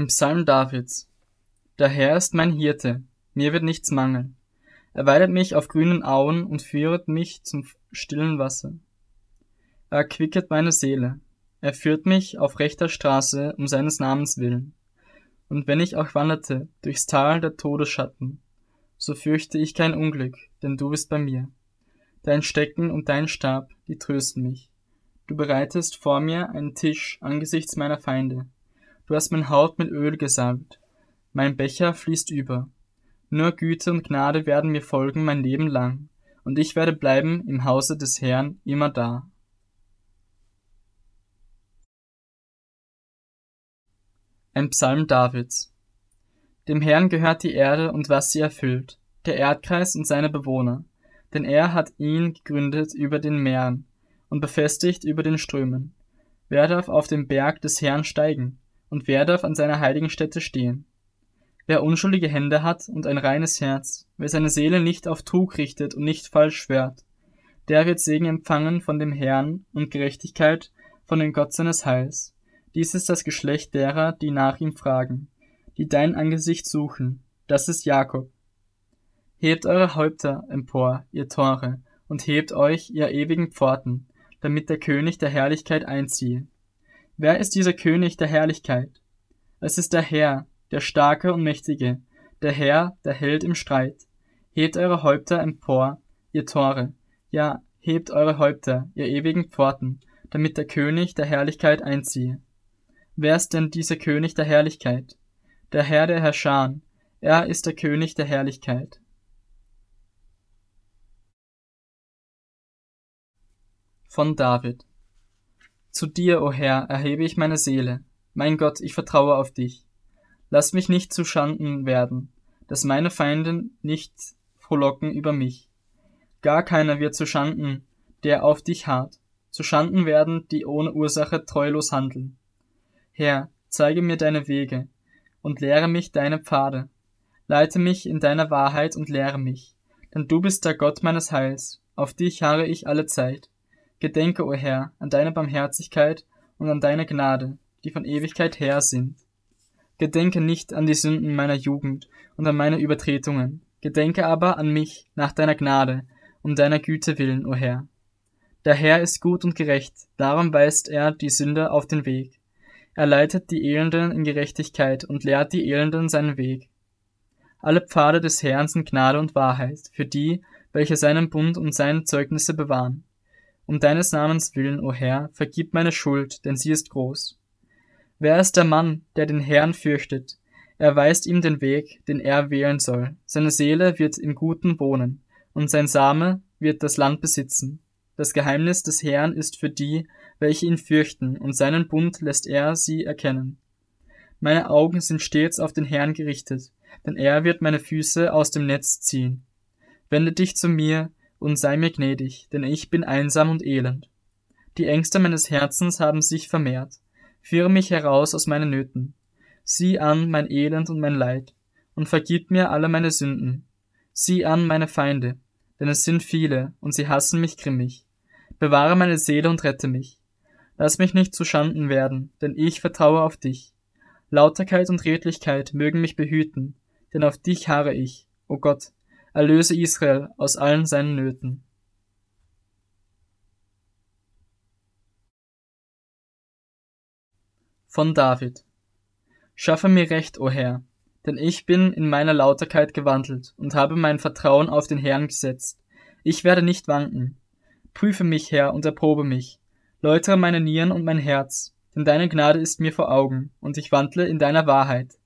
Im Psalm Davids. Der Herr ist mein Hirte, mir wird nichts mangeln. Er weidet mich auf grünen Auen und führet mich zum stillen Wasser. Er erquicket meine Seele. Er führt mich auf rechter Straße um seines Namens willen. Und wenn ich auch wanderte durchs Tal der Todesschatten, so fürchte ich kein Unglück, denn du bist bei mir. Dein Stecken und dein Stab, die trösten mich. Du bereitest vor mir einen Tisch angesichts meiner Feinde. Du hast mein Haupt mit Öl gesalbt. Mein Becher fließt über. Nur Güte und Gnade werden mir folgen mein Leben lang, und ich werde bleiben im Hause des Herrn immer da. Ein Psalm Davids. Dem Herrn gehört die Erde und was sie erfüllt, der Erdkreis und seine Bewohner, denn er hat ihn gegründet über den Meeren und befestigt über den Strömen. Wer darf auf den Berg des Herrn steigen, und wer darf an seiner heiligen Stätte stehen? Wer unschuldige Hände hat und ein reines Herz, wer seine Seele nicht auf Trug richtet und nicht falsch schwört, der wird Segen empfangen von dem Herrn und Gerechtigkeit von dem Gott seines Heils. Dies ist das Geschlecht derer, die nach ihm fragen, die dein Angesicht suchen, das ist Jakob. Hebt eure Häupter empor, ihr Tore, und hebt euch, ihr ewigen Pforten, damit der König der Herrlichkeit einziehe. Wer ist dieser König der Herrlichkeit? Es ist der Herr, der Starke und Mächtige, der Herr, der Held im Streit. Hebt eure Häupter empor, ihr Tore, ja, hebt eure Häupter, ihr ewigen Pforten, damit der König der Herrlichkeit einziehe. Wer ist denn dieser König der Herrlichkeit? Der Herr der Herrscher, er ist der König der Herrlichkeit. Von David Zu dir, o oh Herr, erhebe ich meine Seele. Mein Gott, ich vertraue auf dich. Lass mich nicht zu Schanden werden, dass meine Feinde nicht frohlocken über mich. Gar keiner wird zu Schanden, der auf dich harrt, zu Schanden werden, die ohne Ursache treulos handeln. Herr, zeige mir deine Wege und lehre mich deine Pfade. Leite mich in deiner Wahrheit und lehre mich, denn du bist der Gott meines Heils, auf dich harre ich alle Zeit. Gedenke, o Herr, an deine Barmherzigkeit und an deine Gnade, die von Ewigkeit her sind. Gedenke nicht an die Sünden meiner Jugend und an meine Übertretungen, gedenke aber an mich nach deiner Gnade, um deiner Güte willen, o Herr. Der Herr ist gut und gerecht, darum weist er die Sünder auf den Weg. Er leitet die Elenden in Gerechtigkeit und lehrt die Elenden seinen Weg. Alle Pfade des Herrn sind Gnade und Wahrheit für die, welche seinen Bund und seine Zeugnisse bewahren. Um deines Namens willen, o Herr, vergib meine Schuld, denn sie ist groß. Wer ist der Mann, der den Herrn fürchtet? Er weist ihm den Weg, den er wählen soll. Seine Seele wird im Guten wohnen, und sein Same wird das Land besitzen. Das Geheimnis des Herrn ist für die, welche ihn fürchten, und seinen Bund lässt er sie erkennen. Meine Augen sind stets auf den Herrn gerichtet, denn er wird meine Füße aus dem Netz ziehen. Wende dich zu mir und sei mir gnädig, denn ich bin einsam und elend. Die Ängste meines Herzens haben sich vermehrt Führe mich heraus aus meinen Nöten. Sieh an mein Elend und mein Leid, und vergib mir alle meine Sünden. Sieh an meine Feinde, denn es sind viele, und sie hassen mich grimmig. Bewahre meine Seele und rette mich. Lass mich nicht zu Schanden werden, denn ich vertraue auf dich. Lauterkeit und Redlichkeit mögen mich behüten, denn auf dich harre ich, o Gott, erlöse Israel aus allen seinen Nöten. von David. Schaffe mir Recht, o Herr, denn ich bin in meiner Lauterkeit gewandelt und habe mein Vertrauen auf den Herrn gesetzt. Ich werde nicht wanken. Prüfe mich, Herr, und erprobe mich. Läutere meine Nieren und mein Herz, denn deine Gnade ist mir vor Augen, und ich wandle in deiner Wahrheit.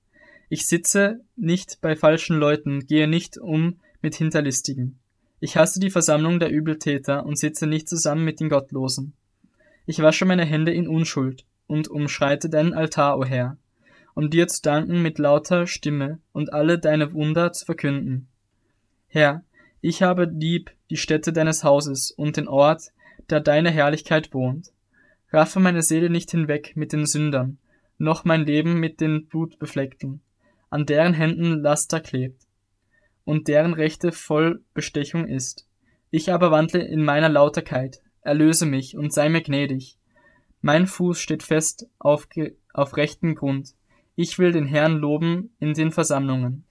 Ich sitze nicht bei falschen Leuten, gehe nicht um mit Hinterlistigen. Ich hasse die Versammlung der Übeltäter und sitze nicht zusammen mit den Gottlosen. Ich wasche meine Hände in Unschuld und umschreite deinen Altar, o Herr, um dir zu danken mit lauter Stimme und alle deine Wunder zu verkünden. Herr, ich habe lieb die Stätte deines Hauses und den Ort, da deine Herrlichkeit wohnt. Raffe meine Seele nicht hinweg mit den Sündern, noch mein Leben mit den Blutbefleckten, an deren Händen Laster klebt und deren Rechte voll Bestechung ist. Ich aber wandle in meiner Lauterkeit, erlöse mich und sei mir gnädig. Mein Fuß steht fest auf, auf rechten Grund. Ich will den Herrn loben in den Versammlungen.